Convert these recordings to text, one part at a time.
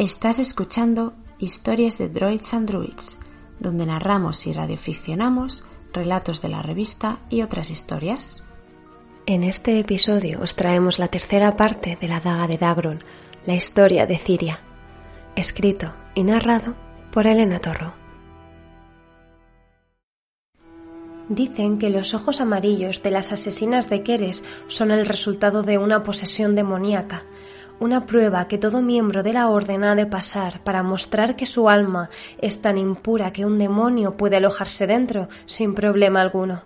Estás escuchando Historias de Droids and Druids, donde narramos y radioficcionamos relatos de la revista y otras historias. En este episodio os traemos la tercera parte de la daga de Dagron, la historia de Ciria, escrito y narrado por Elena Torro. Dicen que los ojos amarillos de las asesinas de Keres son el resultado de una posesión demoníaca, una prueba que todo miembro de la orden ha de pasar para mostrar que su alma es tan impura que un demonio puede alojarse dentro sin problema alguno.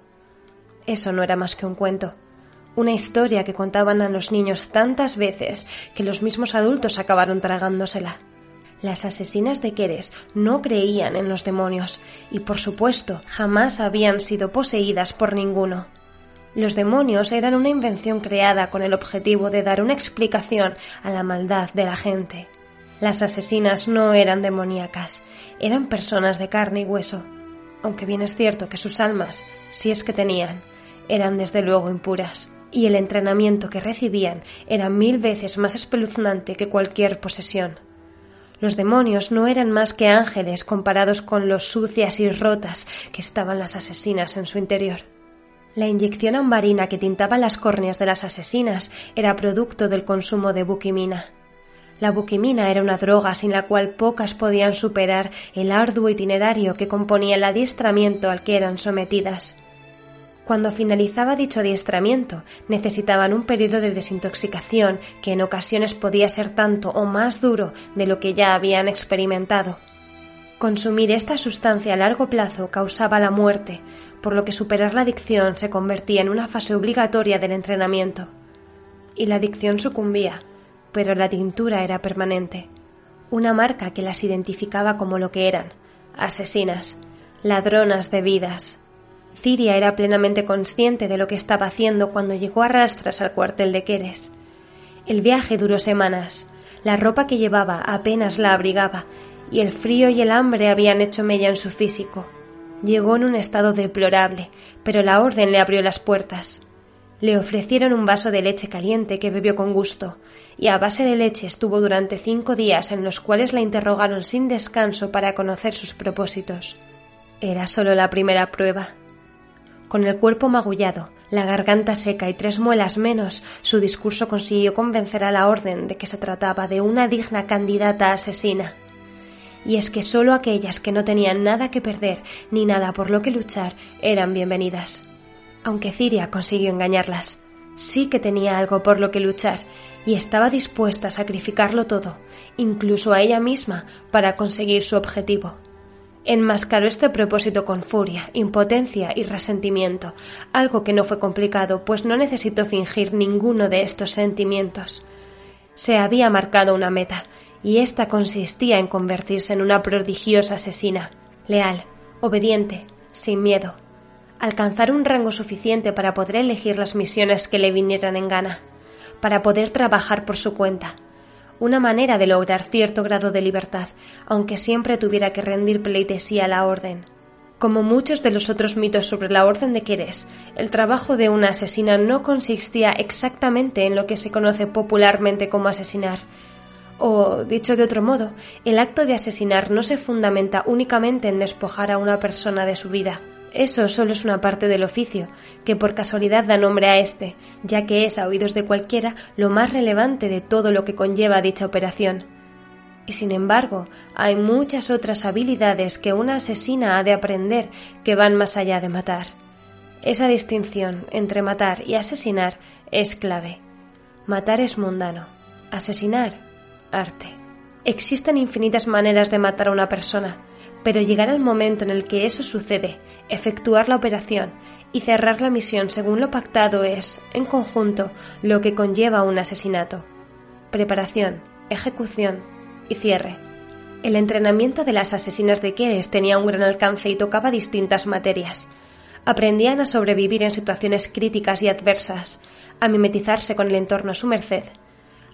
Eso no era más que un cuento, una historia que contaban a los niños tantas veces que los mismos adultos acabaron tragándosela. Las asesinas de Keres no creían en los demonios y, por supuesto, jamás habían sido poseídas por ninguno. Los demonios eran una invención creada con el objetivo de dar una explicación a la maldad de la gente. Las asesinas no eran demoníacas, eran personas de carne y hueso, aunque bien es cierto que sus almas, si es que tenían, eran desde luego impuras, y el entrenamiento que recibían era mil veces más espeluznante que cualquier posesión. Los demonios no eran más que ángeles comparados con los sucias y rotas que estaban las asesinas en su interior. La inyección ambarina que tintaba las córneas de las asesinas era producto del consumo de buquimina. La buquimina era una droga sin la cual pocas podían superar el arduo itinerario que componía el adiestramiento al que eran sometidas. Cuando finalizaba dicho adiestramiento, necesitaban un periodo de desintoxicación que en ocasiones podía ser tanto o más duro de lo que ya habían experimentado. Consumir esta sustancia a largo plazo causaba la muerte, por lo que superar la adicción se convertía en una fase obligatoria del entrenamiento. Y la adicción sucumbía, pero la tintura era permanente, una marca que las identificaba como lo que eran, asesinas, ladronas de vidas. Ciria era plenamente consciente de lo que estaba haciendo cuando llegó a rastras al cuartel de Queres. El viaje duró semanas. La ropa que llevaba apenas la abrigaba, y el frío y el hambre habían hecho mella en su físico. Llegó en un estado deplorable, pero la orden le abrió las puertas. Le ofrecieron un vaso de leche caliente que bebió con gusto, y a base de leche estuvo durante cinco días en los cuales la interrogaron sin descanso para conocer sus propósitos. Era solo la primera prueba. Con el cuerpo magullado, la garganta seca y tres muelas menos, su discurso consiguió convencer a la orden de que se trataba de una digna candidata asesina. Y es que sólo aquellas que no tenían nada que perder ni nada por lo que luchar eran bienvenidas. Aunque Ciria consiguió engañarlas, sí que tenía algo por lo que luchar y estaba dispuesta a sacrificarlo todo, incluso a ella misma, para conseguir su objetivo. Enmascaró este propósito con furia, impotencia y resentimiento, algo que no fue complicado, pues no necesitó fingir ninguno de estos sentimientos. Se había marcado una meta, y ésta consistía en convertirse en una prodigiosa asesina, leal, obediente, sin miedo, alcanzar un rango suficiente para poder elegir las misiones que le vinieran en gana, para poder trabajar por su cuenta, una manera de lograr cierto grado de libertad, aunque siempre tuviera que rendir pleitesía a la orden. Como muchos de los otros mitos sobre la orden de Querés, el trabajo de una asesina no consistía exactamente en lo que se conoce popularmente como asesinar. O, dicho de otro modo, el acto de asesinar no se fundamenta únicamente en despojar a una persona de su vida. Eso solo es una parte del oficio, que por casualidad da nombre a este, ya que es a oídos de cualquiera lo más relevante de todo lo que conlleva dicha operación. Y sin embargo, hay muchas otras habilidades que una asesina ha de aprender que van más allá de matar. Esa distinción entre matar y asesinar es clave. Matar es mundano, asesinar, arte. Existen infinitas maneras de matar a una persona, pero llegar al momento en el que eso sucede, efectuar la operación y cerrar la misión según lo pactado es, en conjunto, lo que conlleva un asesinato. Preparación, ejecución y cierre. El entrenamiento de las asesinas de Keres tenía un gran alcance y tocaba distintas materias. Aprendían a sobrevivir en situaciones críticas y adversas, a mimetizarse con el entorno a su merced,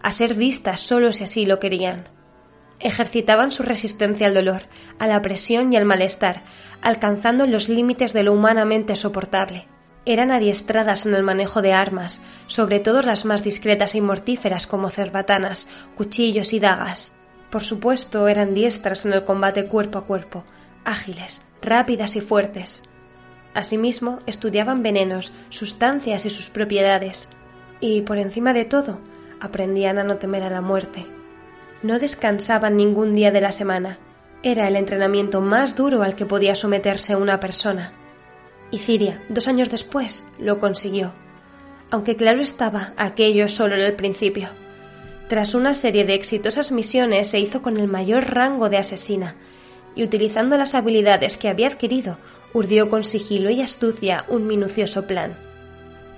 a ser vistas solo si así lo querían ejercitaban su resistencia al dolor, a la presión y al malestar, alcanzando los límites de lo humanamente soportable. Eran adiestradas en el manejo de armas, sobre todo las más discretas y mortíferas como cerbatanas, cuchillos y dagas. Por supuesto, eran diestras en el combate cuerpo a cuerpo, ágiles, rápidas y fuertes. Asimismo, estudiaban venenos, sustancias y sus propiedades, y, por encima de todo, aprendían a no temer a la muerte. No descansaban ningún día de la semana. Era el entrenamiento más duro al que podía someterse una persona. Y Ciria, dos años después, lo consiguió. Aunque claro estaba, aquello solo era el principio. Tras una serie de exitosas misiones se hizo con el mayor rango de asesina, y utilizando las habilidades que había adquirido, urdió con sigilo y astucia un minucioso plan.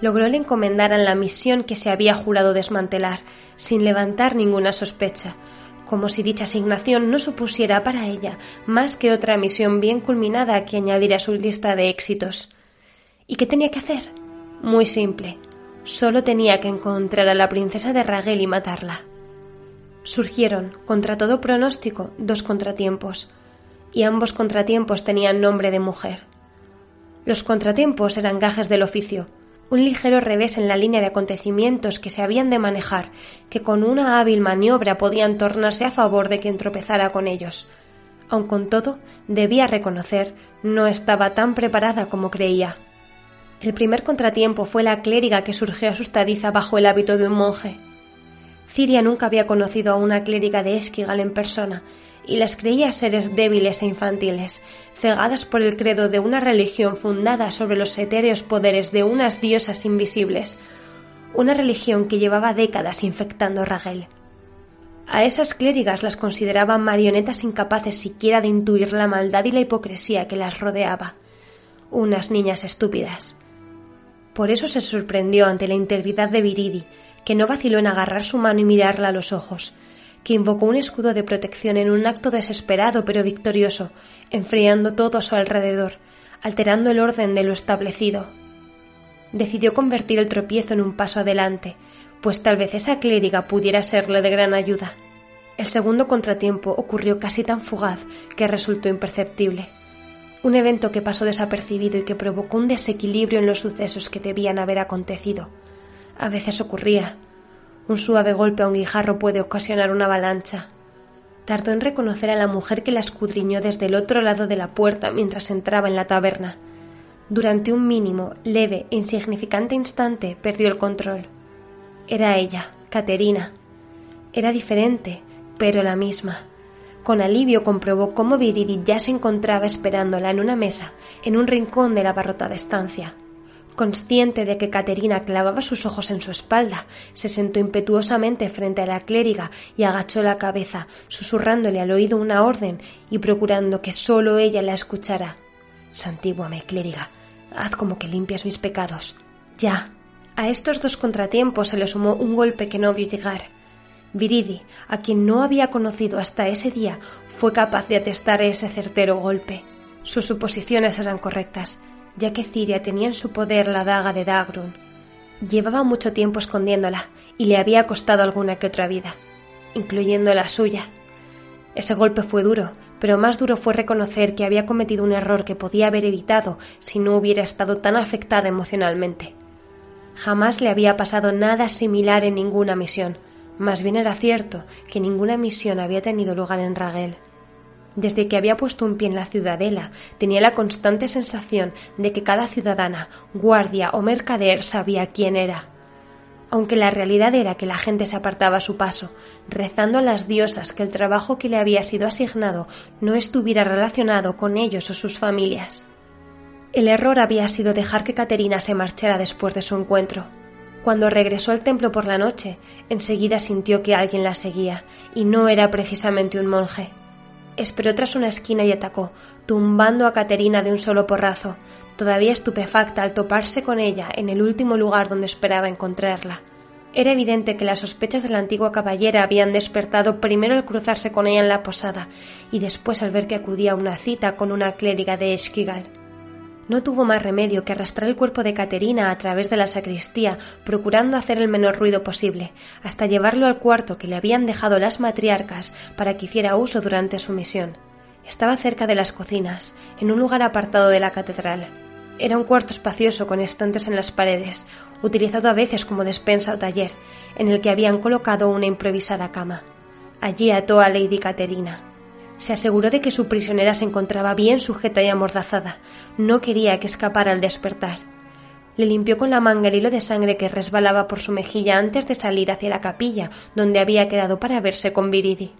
Logró le encomendaran la misión que se había jurado desmantelar, sin levantar ninguna sospecha, como si dicha asignación no supusiera para ella más que otra misión bien culminada que añadir a su lista de éxitos. ¿Y qué tenía que hacer? Muy simple. Solo tenía que encontrar a la princesa de Ragel y matarla. Surgieron, contra todo pronóstico, dos contratiempos y ambos contratiempos tenían nombre de mujer. Los contratiempos eran gajes del oficio, un ligero revés en la línea de acontecimientos que se habían de manejar, que con una hábil maniobra podían tornarse a favor de quien tropezara con ellos. Aun con todo, debía reconocer, no estaba tan preparada como creía. El primer contratiempo fue la clériga que surgió asustadiza bajo el hábito de un monje. Ciria nunca había conocido a una clériga de Esquigal en persona, y las creía seres débiles e infantiles, cegadas por el credo de una religión fundada sobre los etéreos poderes de unas diosas invisibles, una religión que llevaba décadas infectando Ragel. A esas clérigas las consideraban marionetas incapaces siquiera de intuir la maldad y la hipocresía que las rodeaba, unas niñas estúpidas. Por eso se sorprendió ante la integridad de Viridi, que no vaciló en agarrar su mano y mirarla a los ojos, que invocó un escudo de protección en un acto desesperado pero victorioso, enfriando todo a su alrededor, alterando el orden de lo establecido. Decidió convertir el tropiezo en un paso adelante, pues tal vez esa clériga pudiera serle de gran ayuda. El segundo contratiempo ocurrió casi tan fugaz que resultó imperceptible. Un evento que pasó desapercibido y que provocó un desequilibrio en los sucesos que debían haber acontecido. A veces ocurría, un suave golpe a un guijarro puede ocasionar una avalancha. Tardó en reconocer a la mujer que la escudriñó desde el otro lado de la puerta mientras entraba en la taberna. Durante un mínimo, leve e insignificante instante perdió el control. Era ella, Caterina. Era diferente, pero la misma. Con alivio comprobó cómo Viridi ya se encontraba esperándola en una mesa, en un rincón de la abarrotada estancia. Consciente de que Caterina clavaba sus ojos en su espalda, se sentó impetuosamente frente a la clériga y agachó la cabeza, susurrándole al oído una orden y procurando que sólo ella la escuchara. Santíguame, clériga, haz como que limpias mis pecados. Ya. A estos dos contratiempos se le sumó un golpe que no vio llegar. Viridi, a quien no había conocido hasta ese día, fue capaz de atestar ese certero golpe. Sus suposiciones eran correctas ya que Ciria tenía en su poder la daga de Dagrun. Llevaba mucho tiempo escondiéndola y le había costado alguna que otra vida, incluyendo la suya. Ese golpe fue duro, pero más duro fue reconocer que había cometido un error que podía haber evitado si no hubiera estado tan afectada emocionalmente. Jamás le había pasado nada similar en ninguna misión, más bien era cierto que ninguna misión había tenido lugar en Ragel. Desde que había puesto un pie en la ciudadela, tenía la constante sensación de que cada ciudadana, guardia o mercader sabía quién era. Aunque la realidad era que la gente se apartaba a su paso, rezando a las diosas que el trabajo que le había sido asignado no estuviera relacionado con ellos o sus familias. El error había sido dejar que Caterina se marchara después de su encuentro. Cuando regresó al templo por la noche, enseguida sintió que alguien la seguía, y no era precisamente un monje. Esperó tras una esquina y atacó, tumbando a Caterina de un solo porrazo, todavía estupefacta al toparse con ella en el último lugar donde esperaba encontrarla. Era evidente que las sospechas de la antigua caballera habían despertado primero al cruzarse con ella en la posada y después al ver que acudía a una cita con una clériga de Esquigal. No tuvo más remedio que arrastrar el cuerpo de Caterina a través de la sacristía, procurando hacer el menor ruido posible, hasta llevarlo al cuarto que le habían dejado las matriarcas para que hiciera uso durante su misión. Estaba cerca de las cocinas, en un lugar apartado de la catedral. Era un cuarto espacioso con estantes en las paredes, utilizado a veces como despensa o taller, en el que habían colocado una improvisada cama. Allí ató a Lady Caterina. Se aseguró de que su prisionera se encontraba bien sujeta y amordazada. No quería que escapara al despertar. Le limpió con la manga el hilo de sangre que resbalaba por su mejilla antes de salir hacia la capilla, donde había quedado para verse con Viridi.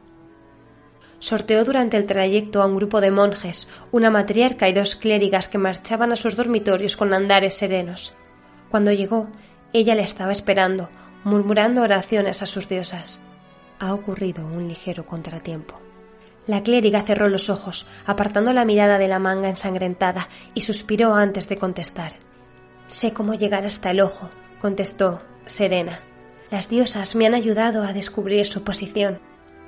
Sorteó durante el trayecto a un grupo de monjes, una matriarca y dos clérigas que marchaban a sus dormitorios con andares serenos. Cuando llegó, ella le estaba esperando, murmurando oraciones a sus diosas. Ha ocurrido un ligero contratiempo. La clériga cerró los ojos, apartando la mirada de la manga ensangrentada, y suspiró antes de contestar. Sé cómo llegar hasta el ojo, contestó, serena. Las diosas me han ayudado a descubrir su posición.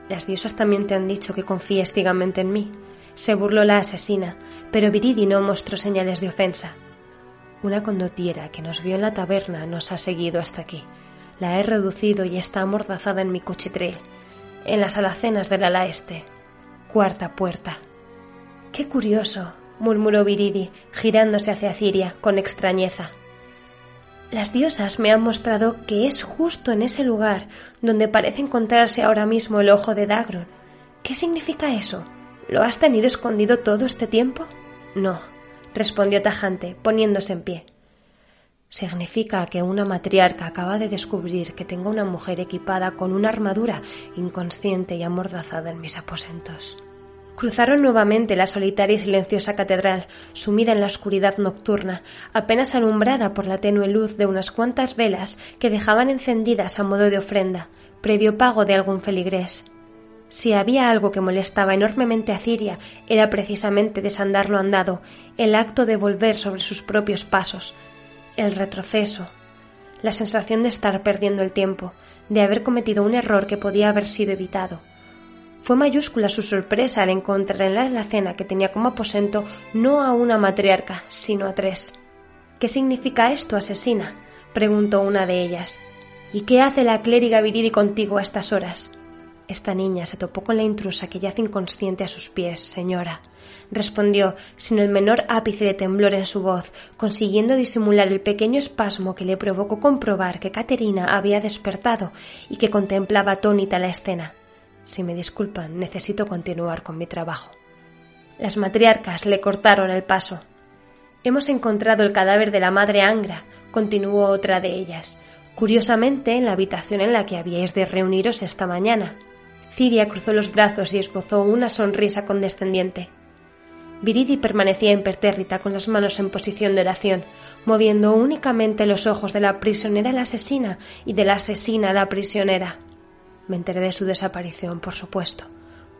Las diosas también te han dicho que confíes ciegamente en mí. Se burló la asesina, pero Viridi no mostró señales de ofensa. Una condotiera que nos vio en la taberna nos ha seguido hasta aquí. La he reducido y está amordazada en mi cuchitril, en las alacenas del ala este. Cuarta puerta. Qué curioso, murmuró Viridi, girándose hacia Ciria con extrañeza. Las diosas me han mostrado que es justo en ese lugar donde parece encontrarse ahora mismo el ojo de Dagron. ¿Qué significa eso? ¿Lo has tenido escondido todo este tiempo? No, respondió tajante, poniéndose en pie. Significa que una matriarca acaba de descubrir que tengo una mujer equipada con una armadura inconsciente y amordazada en mis aposentos. Cruzaron nuevamente la solitaria y silenciosa catedral, sumida en la oscuridad nocturna, apenas alumbrada por la tenue luz de unas cuantas velas que dejaban encendidas a modo de ofrenda, previo pago de algún feligrés. Si había algo que molestaba enormemente a Ciria, era precisamente desandar lo andado, el acto de volver sobre sus propios pasos, el retroceso, la sensación de estar perdiendo el tiempo, de haber cometido un error que podía haber sido evitado fue mayúscula su sorpresa al encontrar en la alacena que tenía como aposento no a una matriarca, sino a tres. ¿Qué significa esto, asesina? preguntó una de ellas. ¿Y qué hace la clériga Viridi contigo a estas horas? Esta niña se topó con la intrusa que yace inconsciente a sus pies, señora, respondió sin el menor ápice de temblor en su voz, consiguiendo disimular el pequeño espasmo que le provocó comprobar que Caterina había despertado y que contemplaba atónita la escena. Si me disculpan, necesito continuar con mi trabajo. Las matriarcas le cortaron el paso. Hemos encontrado el cadáver de la madre Angra, continuó otra de ellas, curiosamente en la habitación en la que habíais de reuniros esta mañana. Ciria cruzó los brazos y esbozó una sonrisa condescendiente. Viridi permanecía impertérrita con las manos en posición de oración, moviendo únicamente los ojos de la prisionera a la asesina y de la asesina a la prisionera. Me enteré de su desaparición, por supuesto.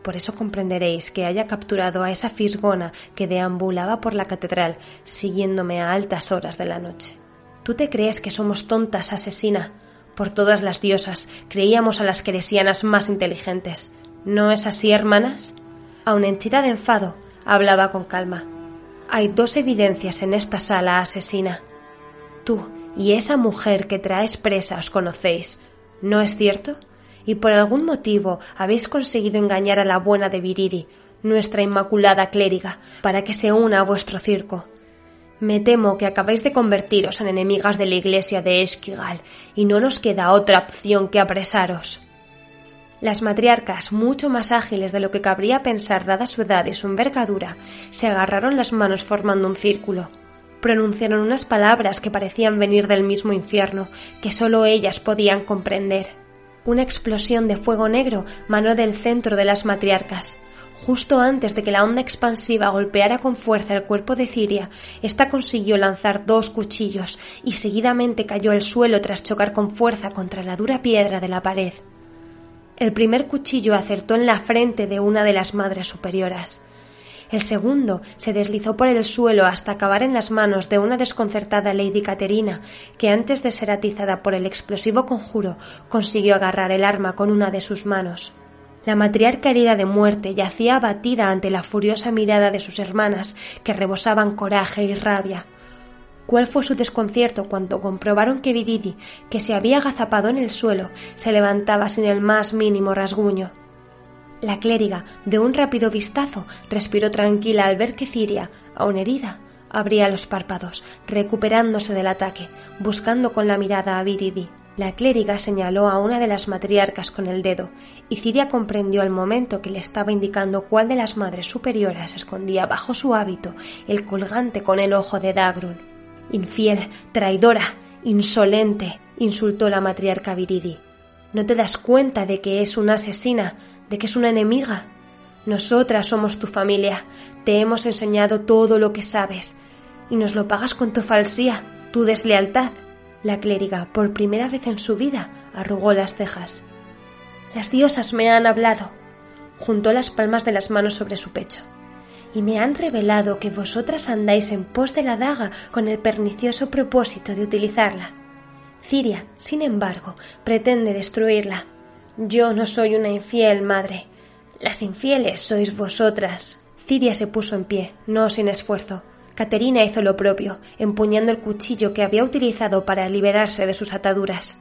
Por eso comprenderéis que haya capturado a esa fisgona que deambulaba por la catedral, siguiéndome a altas horas de la noche. ¿Tú te crees que somos tontas, asesina? Por todas las diosas, creíamos a las queresianas más inteligentes. ¿No es así, hermanas? Aun henchida de enfado, hablaba con calma. Hay dos evidencias en esta sala, asesina. Tú y esa mujer que traes presa os conocéis, ¿no es cierto? y por algún motivo habéis conseguido engañar a la buena de Viridi, nuestra inmaculada clériga, para que se una a vuestro circo. Me temo que acabáis de convertiros en enemigas de la iglesia de Esquigal, y no nos queda otra opción que apresaros. Las matriarcas, mucho más ágiles de lo que cabría pensar dada su edad y su envergadura, se agarraron las manos formando un círculo. Pronunciaron unas palabras que parecían venir del mismo infierno, que sólo ellas podían comprender. Una explosión de fuego negro manó del centro de las matriarcas. Justo antes de que la onda expansiva golpeara con fuerza el cuerpo de Ciria, ésta consiguió lanzar dos cuchillos y seguidamente cayó al suelo tras chocar con fuerza contra la dura piedra de la pared. El primer cuchillo acertó en la frente de una de las madres superioras. El segundo se deslizó por el suelo hasta acabar en las manos de una desconcertada Lady Caterina, que antes de ser atizada por el explosivo conjuro consiguió agarrar el arma con una de sus manos. La matriarca herida de muerte yacía abatida ante la furiosa mirada de sus hermanas, que rebosaban coraje y rabia. ¿Cuál fue su desconcierto cuando comprobaron que Viridi, que se había agazapado en el suelo, se levantaba sin el más mínimo rasguño? La clériga, de un rápido vistazo, respiró tranquila al ver que Ciria, aun herida, abría los párpados, recuperándose del ataque, buscando con la mirada a Viridi. La clériga señaló a una de las matriarcas con el dedo, y Ciria comprendió al momento que le estaba indicando cuál de las madres superioras escondía bajo su hábito el colgante con el ojo de Dagrun. Infiel, traidora, insolente, insultó la matriarca Viridi. ¿No te das cuenta de que es una asesina, de que es una enemiga? Nosotras somos tu familia, te hemos enseñado todo lo que sabes, y nos lo pagas con tu falsía, tu deslealtad. La clériga, por primera vez en su vida, arrugó las cejas. Las diosas me han hablado. Juntó las palmas de las manos sobre su pecho. Y me han revelado que vosotras andáis en pos de la daga con el pernicioso propósito de utilizarla. Ciria, sin embargo, pretende destruirla. Yo no soy una infiel madre. Las infieles sois vosotras. Ciria se puso en pie, no sin esfuerzo. Caterina hizo lo propio, empuñando el cuchillo que había utilizado para liberarse de sus ataduras.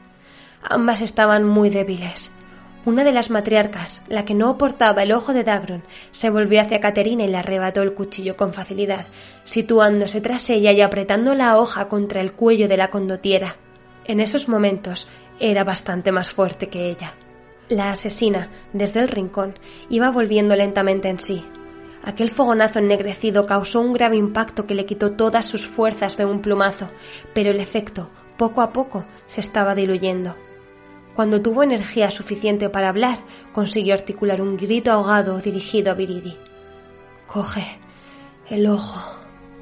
Ambas estaban muy débiles. Una de las matriarcas, la que no portaba el ojo de Dagron, se volvió hacia Caterina y le arrebató el cuchillo con facilidad, situándose tras ella y apretando la hoja contra el cuello de la condotiera. En esos momentos era bastante más fuerte que ella. La asesina, desde el rincón, iba volviendo lentamente en sí, Aquel fogonazo ennegrecido causó un grave impacto que le quitó todas sus fuerzas de un plumazo, pero el efecto, poco a poco, se estaba diluyendo. Cuando tuvo energía suficiente para hablar, consiguió articular un grito ahogado dirigido a Viridi. Coge el ojo.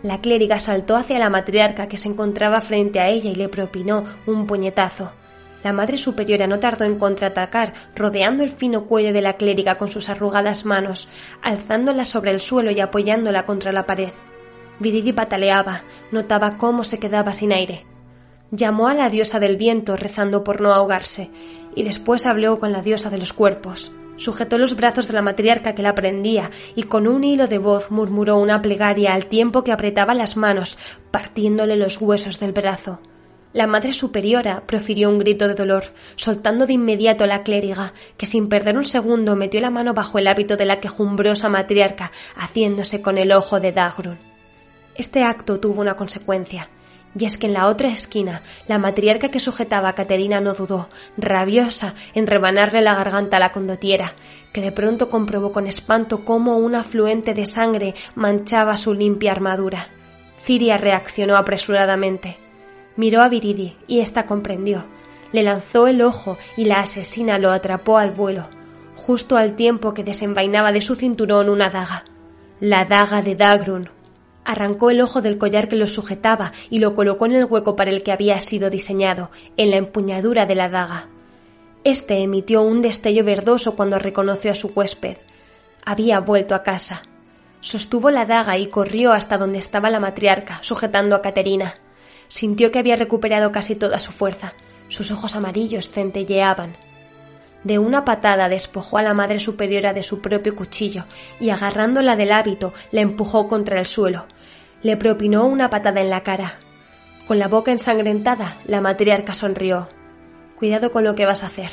La clériga saltó hacia la matriarca que se encontraba frente a ella y le propinó un puñetazo. La Madre Superiora no tardó en contraatacar, rodeando el fino cuello de la clériga con sus arrugadas manos, alzándola sobre el suelo y apoyándola contra la pared. Viridi pataleaba, notaba cómo se quedaba sin aire. Llamó a la diosa del viento rezando por no ahogarse, y después habló con la diosa de los cuerpos. Sujetó los brazos de la matriarca que la prendía y con un hilo de voz murmuró una plegaria al tiempo que apretaba las manos, partiéndole los huesos del brazo. La Madre Superiora profirió un grito de dolor, soltando de inmediato a la clériga, que sin perder un segundo metió la mano bajo el hábito de la quejumbrosa matriarca, haciéndose con el ojo de Dagrun. Este acto tuvo una consecuencia, y es que en la otra esquina la matriarca que sujetaba a Caterina no dudó, rabiosa, en rebanarle la garganta a la condotiera, que de pronto comprobó con espanto cómo un afluente de sangre manchaba su limpia armadura. Ciria reaccionó apresuradamente. Miró a Viridi y ésta comprendió. Le lanzó el ojo y la asesina lo atrapó al vuelo, justo al tiempo que desenvainaba de su cinturón una daga. La daga de Dagrun. Arrancó el ojo del collar que lo sujetaba y lo colocó en el hueco para el que había sido diseñado, en la empuñadura de la daga. Este emitió un destello verdoso cuando reconoció a su huésped. Había vuelto a casa. Sostuvo la daga y corrió hasta donde estaba la matriarca, sujetando a Caterina sintió que había recuperado casi toda su fuerza. Sus ojos amarillos centelleaban. De una patada despojó a la madre superiora de su propio cuchillo y agarrándola del hábito la empujó contra el suelo. Le propinó una patada en la cara. Con la boca ensangrentada, la matriarca sonrió. Cuidado con lo que vas a hacer.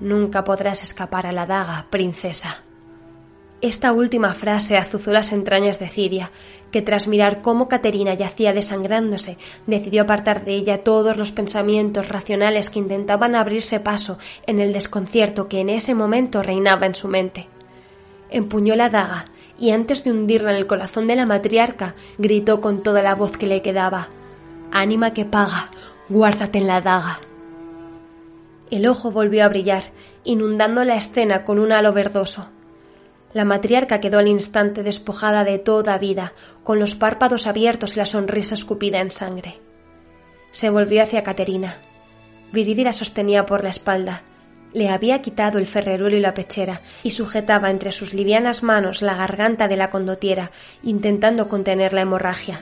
Nunca podrás escapar a la daga, princesa. Esta última frase azuzó las entrañas de Ciria, que tras mirar cómo Caterina yacía desangrándose, decidió apartar de ella todos los pensamientos racionales que intentaban abrirse paso en el desconcierto que en ese momento reinaba en su mente. Empuñó la daga y antes de hundirla en el corazón de la matriarca, gritó con toda la voz que le quedaba Ánima que paga, guárdate en la daga. El ojo volvió a brillar, inundando la escena con un halo verdoso. La matriarca quedó al instante despojada de toda vida, con los párpados abiertos y la sonrisa escupida en sangre. Se volvió hacia Caterina. Viridi la sostenía por la espalda. Le había quitado el ferreruelo y la pechera, y sujetaba entre sus livianas manos la garganta de la condotiera, intentando contener la hemorragia.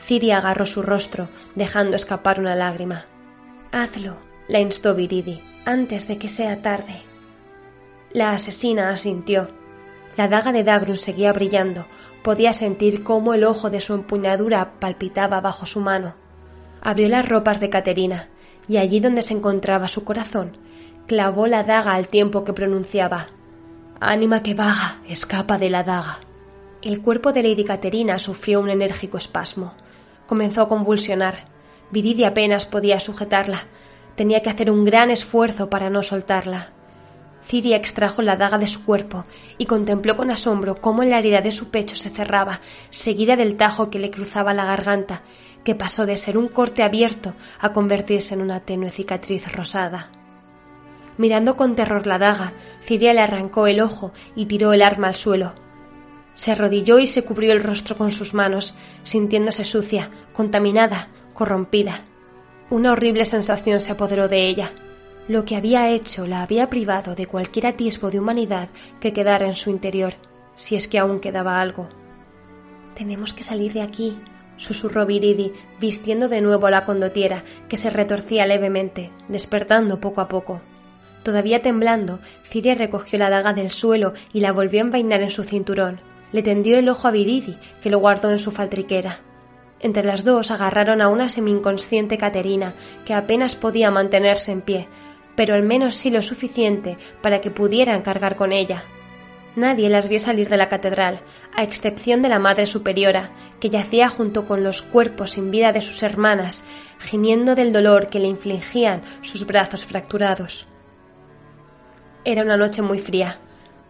Ciria agarró su rostro, dejando escapar una lágrima. Hazlo, la instó Viridi, antes de que sea tarde. La asesina asintió la daga de Dagrun seguía brillando. Podía sentir cómo el ojo de su empuñadura palpitaba bajo su mano. Abrió las ropas de Caterina, y allí donde se encontraba su corazón, clavó la daga al tiempo que pronunciaba Ánima que vaga, escapa de la daga. El cuerpo de Lady Caterina sufrió un enérgico espasmo. Comenzó a convulsionar. Viridia apenas podía sujetarla. Tenía que hacer un gran esfuerzo para no soltarla. Ciria extrajo la daga de su cuerpo y contempló con asombro cómo la herida de su pecho se cerraba, seguida del tajo que le cruzaba la garganta, que pasó de ser un corte abierto a convertirse en una tenue cicatriz rosada. Mirando con terror la daga, Ciria le arrancó el ojo y tiró el arma al suelo. Se arrodilló y se cubrió el rostro con sus manos, sintiéndose sucia, contaminada, corrompida. Una horrible sensación se apoderó de ella. Lo que había hecho la había privado de cualquier atisbo de humanidad que quedara en su interior, si es que aún quedaba algo. Tenemos que salir de aquí, susurró Viridi, vistiendo de nuevo la condotiera, que se retorcía levemente, despertando poco a poco. Todavía temblando, Ciria recogió la daga del suelo y la volvió a envainar en su cinturón. Le tendió el ojo a Viridi, que lo guardó en su faltriquera. Entre las dos agarraron a una semi-inconsciente Caterina, que apenas podía mantenerse en pie, pero al menos sí lo suficiente para que pudieran cargar con ella. Nadie las vio salir de la catedral, a excepción de la Madre Superiora, que yacía junto con los cuerpos sin vida de sus hermanas, gimiendo del dolor que le infligían sus brazos fracturados. Era una noche muy fría,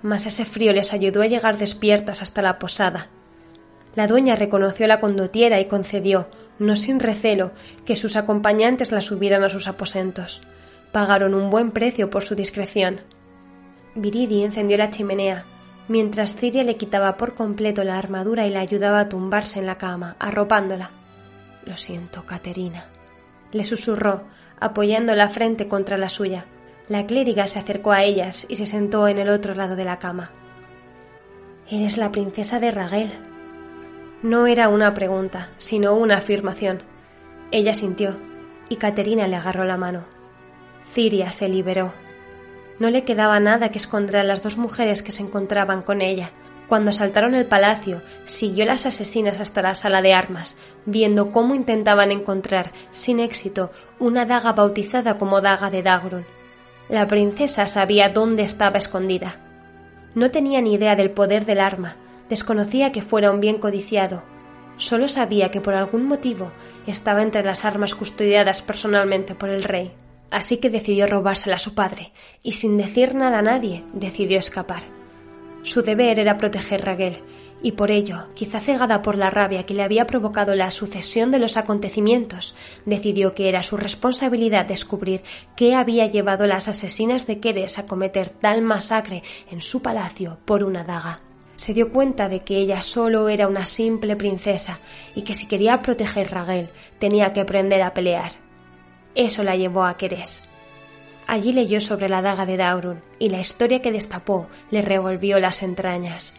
mas ese frío les ayudó a llegar despiertas hasta la posada. La dueña reconoció la condotiera y concedió, no sin recelo, que sus acompañantes la subieran a sus aposentos. Pagaron un buen precio por su discreción. Viridi encendió la chimenea, mientras Ciria le quitaba por completo la armadura y la ayudaba a tumbarse en la cama, arropándola. Lo siento, Caterina, le susurró, apoyando la frente contra la suya. La clériga se acercó a ellas y se sentó en el otro lado de la cama. Eres la princesa de Raguel. No era una pregunta, sino una afirmación. Ella sintió, y Caterina le agarró la mano. Ciria se liberó. No le quedaba nada que esconder a las dos mujeres que se encontraban con ella. Cuando saltaron el palacio, siguió las asesinas hasta la sala de armas, viendo cómo intentaban encontrar, sin éxito, una daga bautizada como daga de Dagrun. La princesa sabía dónde estaba escondida. No tenía ni idea del poder del arma, desconocía que fuera un bien codiciado. Solo sabía que por algún motivo estaba entre las armas custodiadas personalmente por el rey. Así que decidió robársela a su padre, y sin decir nada a nadie, decidió escapar. Su deber era proteger Raguel, y por ello, quizá cegada por la rabia que le había provocado la sucesión de los acontecimientos, decidió que era su responsabilidad descubrir qué había llevado las asesinas de Keres a cometer tal masacre en su palacio por una daga. Se dio cuenta de que ella solo era una simple princesa y que si quería proteger Raguel tenía que aprender a pelear. Eso la llevó a Keres. Allí leyó sobre la daga de Daurun y la historia que destapó le revolvió las entrañas.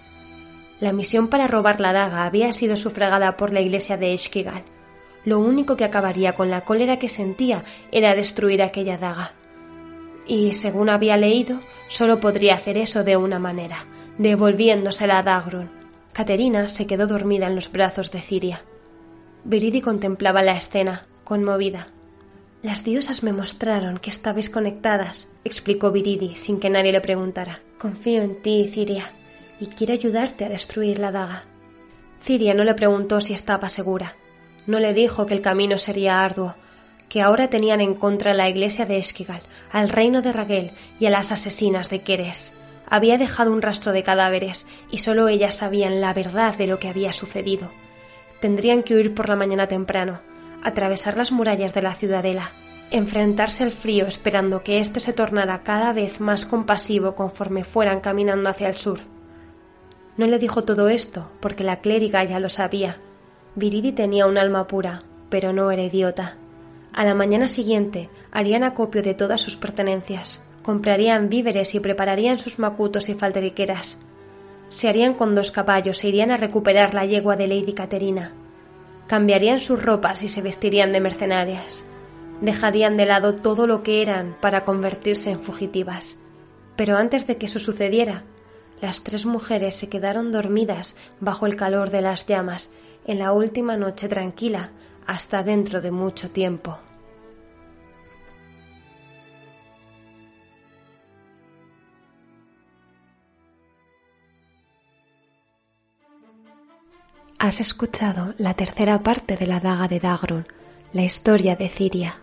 La misión para robar la daga había sido sufragada por la iglesia de Eshkigal. Lo único que acabaría con la cólera que sentía era destruir aquella daga. Y, según había leído, solo podría hacer eso de una manera, devolviéndosela a Dagrun. Caterina se quedó dormida en los brazos de Ciria. Viridi contemplaba la escena, conmovida. Las diosas me mostraron que estabais conectadas, explicó Viridi sin que nadie le preguntara. Confío en ti, Ciria y quiere ayudarte a destruir la daga. Ciria no le preguntó si estaba segura. No le dijo que el camino sería arduo, que ahora tenían en contra la iglesia de Esquigal, al reino de Raguel y a las asesinas de Queres. Había dejado un rastro de cadáveres y solo ellas sabían la verdad de lo que había sucedido. Tendrían que huir por la mañana temprano, atravesar las murallas de la ciudadela, enfrentarse al frío esperando que éste se tornara cada vez más compasivo conforme fueran caminando hacia el sur. No le dijo todo esto, porque la clériga ya lo sabía. Viridi tenía un alma pura, pero no era idiota. A la mañana siguiente harían acopio de todas sus pertenencias, comprarían víveres y prepararían sus macutos y falteriqueras. Se harían con dos caballos e irían a recuperar la yegua de Lady Caterina. Cambiarían sus ropas y se vestirían de mercenarias. Dejarían de lado todo lo que eran para convertirse en fugitivas. Pero antes de que eso sucediera, las tres mujeres se quedaron dormidas bajo el calor de las llamas en la última noche tranquila hasta dentro de mucho tiempo. Has escuchado la tercera parte de la daga de Dagrun, la historia de Ciria.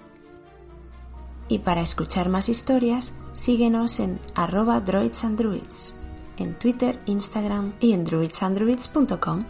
Y para escuchar más historias, síguenos en arroba droidsandruids, en Twitter, Instagram y en druidsandruids.com.